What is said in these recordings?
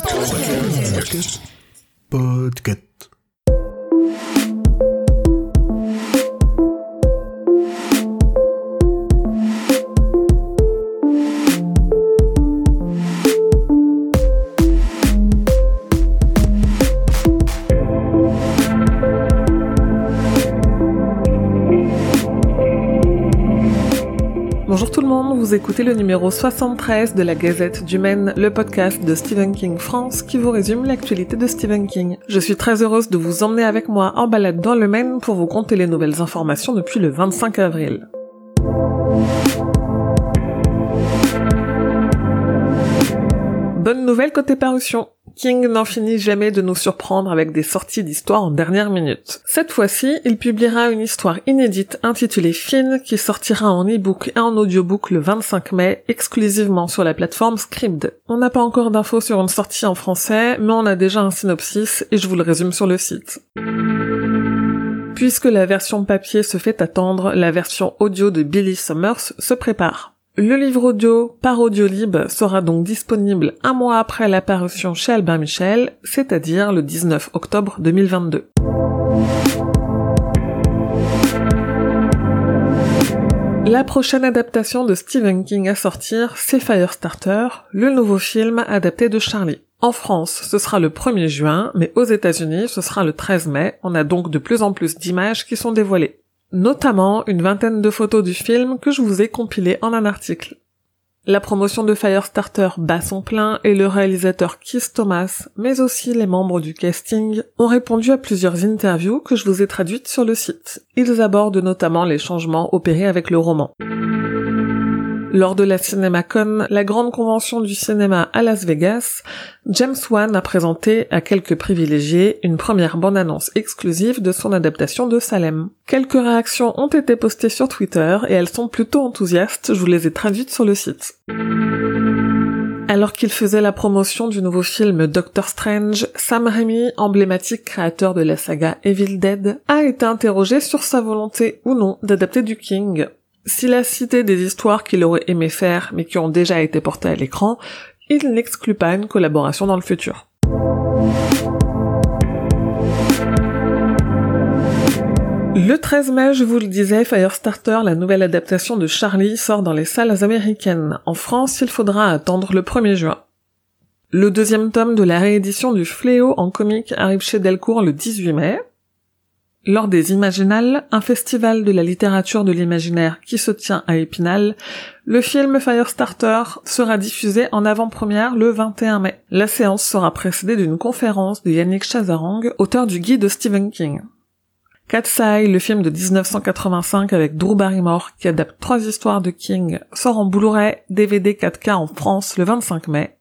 Podcast. Podcast. Monde, vous écoutez le numéro 73 de la Gazette du Maine, le podcast de Stephen King France qui vous résume l'actualité de Stephen King. Je suis très heureuse de vous emmener avec moi en balade dans le Maine pour vous conter les nouvelles informations depuis le 25 avril. Bonne nouvelle côté parution. King n'en finit jamais de nous surprendre avec des sorties d'histoires en dernière minute. Cette fois-ci, il publiera une histoire inédite intitulée Finn qui sortira en e-book et en audiobook le 25 mai, exclusivement sur la plateforme Scribd. On n'a pas encore d'infos sur une sortie en français, mais on a déjà un synopsis et je vous le résume sur le site. Puisque la version papier se fait attendre, la version audio de Billy Summers se prépare. Le livre audio par Audiolib sera donc disponible un mois après l'apparition chez Albin Michel, c'est-à-dire le 19 octobre 2022. La prochaine adaptation de Stephen King à sortir, c'est Firestarter, le nouveau film adapté de Charlie. En France, ce sera le 1er juin, mais aux États-Unis, ce sera le 13 mai. On a donc de plus en plus d'images qui sont dévoilées notamment une vingtaine de photos du film que je vous ai compilées en un article. La promotion de Firestarter bat son plein et le réalisateur Keith Thomas, mais aussi les membres du casting, ont répondu à plusieurs interviews que je vous ai traduites sur le site. Ils abordent notamment les changements opérés avec le roman. Lors de la CinemaCon, la grande convention du cinéma à Las Vegas, James Wan a présenté à quelques privilégiés une première bande-annonce exclusive de son adaptation de Salem. Quelques réactions ont été postées sur Twitter et elles sont plutôt enthousiastes, je vous les ai traduites sur le site. Alors qu'il faisait la promotion du nouveau film Doctor Strange, Sam Raimi, emblématique créateur de la saga Evil Dead, a été interrogé sur sa volonté ou non d'adapter du King. S'il a cité des histoires qu'il aurait aimé faire mais qui ont déjà été portées à l'écran, il n'exclut pas une collaboration dans le futur. Le 13 mai, je vous le disais, Firestarter, la nouvelle adaptation de Charlie, sort dans les salles américaines. En France, il faudra attendre le 1er juin. Le deuxième tome de la réédition du Fléau en comique arrive chez Delcourt le 18 mai. Lors des Imaginales, un festival de la littérature de l'imaginaire qui se tient à Épinal, le film Firestarter sera diffusé en avant-première le 21 mai. La séance sera précédée d'une conférence de Yannick Chazarang, auteur du guide de Stephen King. Cat's Eye, le film de 1985 avec Drew Barrymore qui adapte trois histoires de King, sort en Blu-ray DVD 4K en France le 25 mai.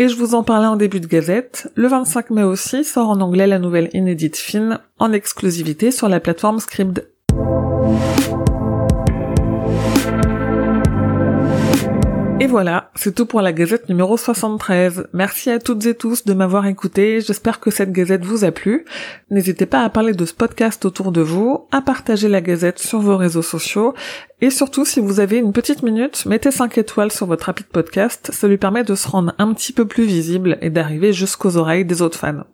Et je vous en parlais en début de gazette, le 25 mai aussi sort en anglais la nouvelle inédite Finn en exclusivité sur la plateforme Scribd. Et voilà, c'est tout pour la gazette numéro 73. Merci à toutes et tous de m'avoir écouté, j'espère que cette gazette vous a plu. N'hésitez pas à parler de ce podcast autour de vous, à partager la gazette sur vos réseaux sociaux, et surtout si vous avez une petite minute, mettez 5 étoiles sur votre rapide podcast, ça lui permet de se rendre un petit peu plus visible et d'arriver jusqu'aux oreilles des autres fans.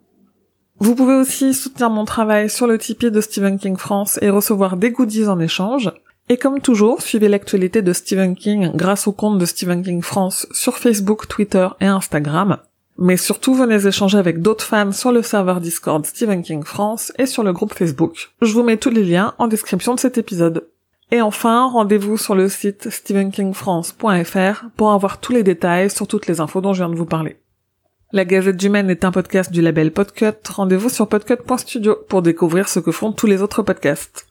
Vous pouvez aussi soutenir mon travail sur le Tipeee de Stephen King France et recevoir des goodies en échange. Et comme toujours, suivez l'actualité de Stephen King grâce au compte de Stephen King France sur Facebook, Twitter et Instagram. Mais surtout, venez échanger avec d'autres fans sur le serveur Discord Stephen King France et sur le groupe Facebook. Je vous mets tous les liens en description de cet épisode. Et enfin, rendez-vous sur le site stephenkingfrance.fr pour avoir tous les détails sur toutes les infos dont je viens de vous parler. La Gazette du Maine est un podcast du label Podcut. Rendez-vous sur podcut.studio pour découvrir ce que font tous les autres podcasts.